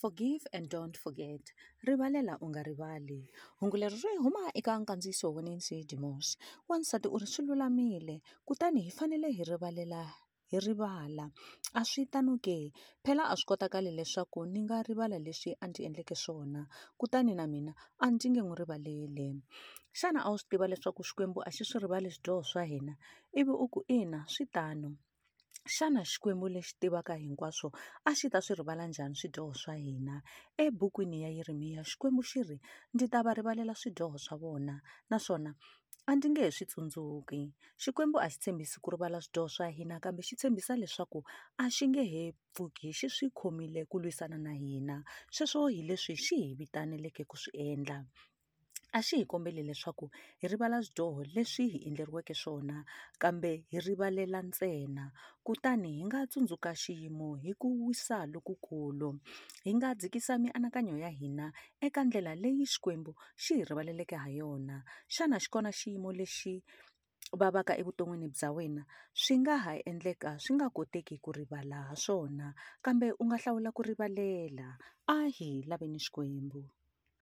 Forgive and don't forget. Rivalela u nga rivali. Hungu leri ri huma eka nkandziyiso wa Nancy Dimos. Wansati u ri swi lulamile kutani hi fanele hi rivalela hi rivala a swi tano ke phela a swi kotakali leswaku ni nga rivala leswi a ndzi endleke swona kutani na mina a ndzi nge n'wi rivaleli xana a wu swi tiva leswaku xikwembu a xi swi rivali swidyoho swa hina ivi u ku ina swi tano xana xikwembu lexi tivaka hinkwaswo a xi ta swi rivala njhani swidyoho swa hina? Ebukwini ya yeremiya xikwembu xi ri ndzi ta va rivalela swidyoho swa vona naswona a ndzi nge he swi tsundzuki. Xikwembu a xi tshembisi ku rivala swidyoho swa hina kambe xi tshembisa leswaku a xi nge he pfuki xi swi khomile ku lwisana na hina. Sweswo hi leswi xi hi vitaneleke ku swi endla a xi hi kombeli leswaku hi rivala swidyoho leswi hi endleriweke swona kambe hi rivalela ntsena. Kutani hi nga tsundzuka xiyimo hi ku wisa lokukulu. Hi nga dzikisa mianakanyo ya hina eka ndlela leyi xikwembu xi hi rivaleleke ha yona. Xana xi kona xiyimo lexi vavaka evuton'wini bya wena swi nga ha endleka swi nga koteki ku rivala ha swona kambe u nga hlawula ku rivalela. A hi laveni xikwembu.